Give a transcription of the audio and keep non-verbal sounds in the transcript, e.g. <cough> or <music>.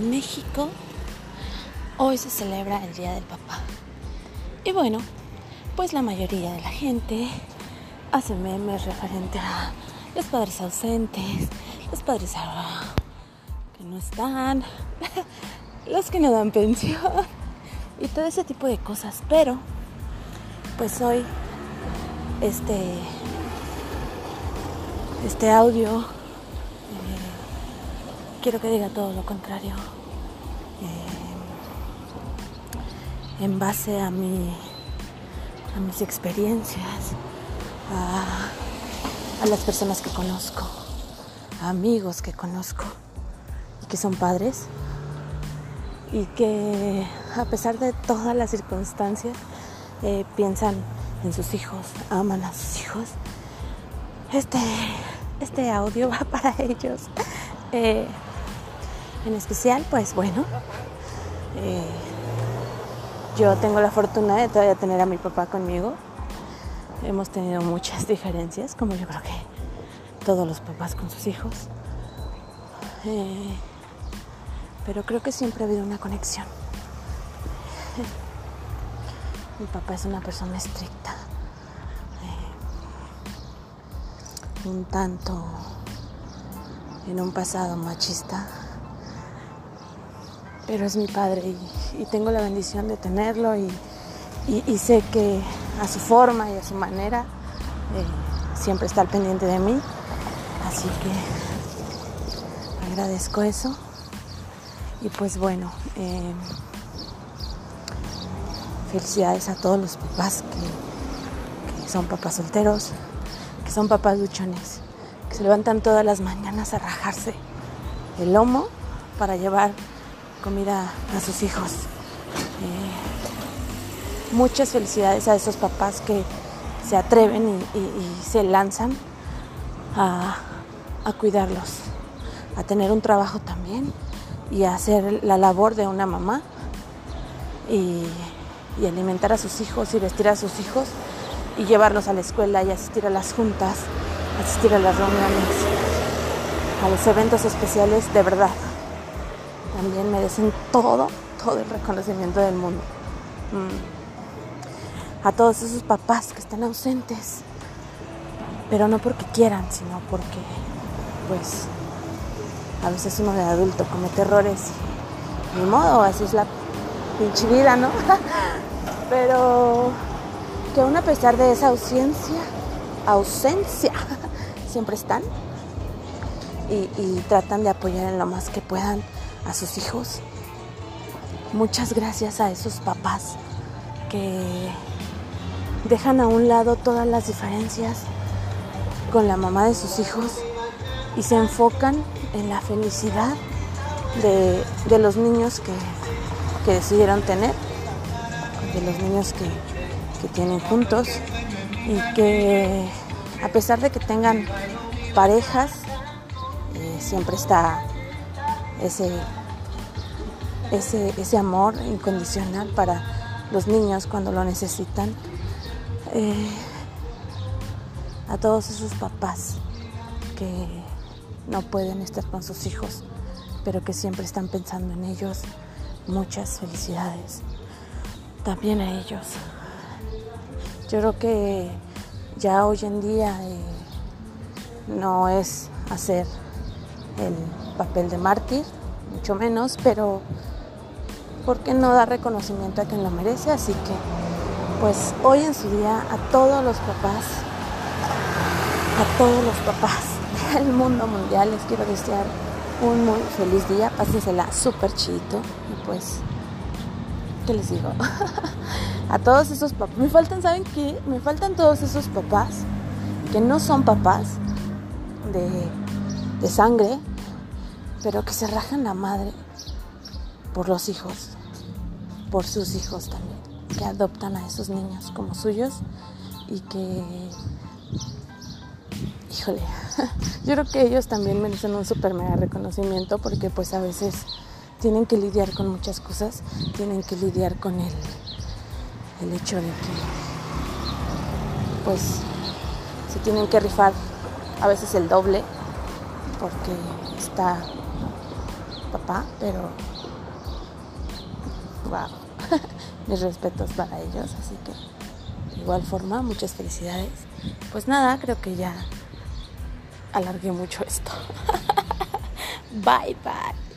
México hoy se celebra el Día del Papá. Y bueno, pues la mayoría de la gente hace memes referente a los padres ausentes, los padres que no están, <laughs> los que no dan pensión y todo ese tipo de cosas. Pero, pues hoy, este, este audio, quiero que diga todo lo contrario. Eh, en base a mi a mis experiencias, a, las personas que conozco, a amigos que conozco y que son padres y que a pesar de todas las circunstancias eh, piensan en sus hijos, aman a sus hijos. Este, este audio <laughs> va para ellos. Eh, en especial, pues bueno, eh, yo tengo la fortuna de todavía tener a mi papá conmigo. Hemos tenido muchas <laughs> diferencias, como yo creo que todos los papás con sus hijos. Eh, pero creo que siempre ha habido una conexión. <laughs> Mi papá es una persona estricta, eh, un tanto en un pasado machista pero es mi padre y, tengo la bendición de tenerlo y, sé que a su forma y a su manera eh, siempre está al pendiente de mí. Así que agradezco eso. Y pues bueno, eh, felicidades a todos los papás que, que son papás solteros, que son papás luchones, que se levantan todas las mañanas a rajarse el lomo para llevar comida a sus hijos. Eh, muchas felicidades a esos papás que se atreven y, se lanzan a, cuidarlos, a tener un trabajo también y a hacer la labor de una mamá y, y alimentar a sus hijos y vestir a sus hijos y llevarlos a la escuela y asistir a las juntas, asistir a las reuniones, a los eventos especiales de verdad también merecen todo, todo el reconocimiento del mundo. Mm. A todos esos papás que están ausentes, pero no porque quieran, sino porque, pues, a veces uno de adulto comete errores ni modo, así es la pinche vida, ¿no? <laughs> pero que aún a pesar de esa ausencia, ausencia, <laughs> siempre están y tratan de apoyar en lo más que puedan a sus hijos. Muchas gracias a esos papás que dejan a un lado todas las diferencias con la mamá de sus hijos y se enfocan en la felicidad de, los niños que, decidieron tener, de los niños que, tienen juntos y que a pesar de que tengan parejas, eh, siempre está ese, ese, ese amor incondicional para los niños cuando lo necesitan. Eh, a todos esos papás que no pueden estar con sus hijos, pero que siempre están pensando en ellos, muchas felicidades. También a ellos. Yo creo que ya hoy en día eh, no es hacer el papel de mártir, mucho menos, pero ¿por qué no dar reconocimiento a quien lo merece? Así que, pues hoy en su día a todos los papás, a todos los papás <laughs> del mundo mundial les quiero desear un muy feliz día, pásensela súper chidito y pues, ¿qué les digo? <laughs> a todos esos papás, me faltan, ¿saben qué? Me faltan todos esos papás que no son papás de, de sangre, pero que se rajan la madre por los hijos, por sus hijos también, que adoptan a esos niños como suyos y que, híjole, <laughs> yo creo que ellos también merecen un super mega reconocimiento porque pues a veces tienen que lidiar con muchas cosas, tienen que lidiar con el, el hecho de que pues se tienen que rifar a veces el doble porque está papá, pero wow, <laughs> mis respetos para ellos, así que de igual forma, muchas felicidades. Pues nada, creo que ya alargué mucho esto. <laughs> bye bye.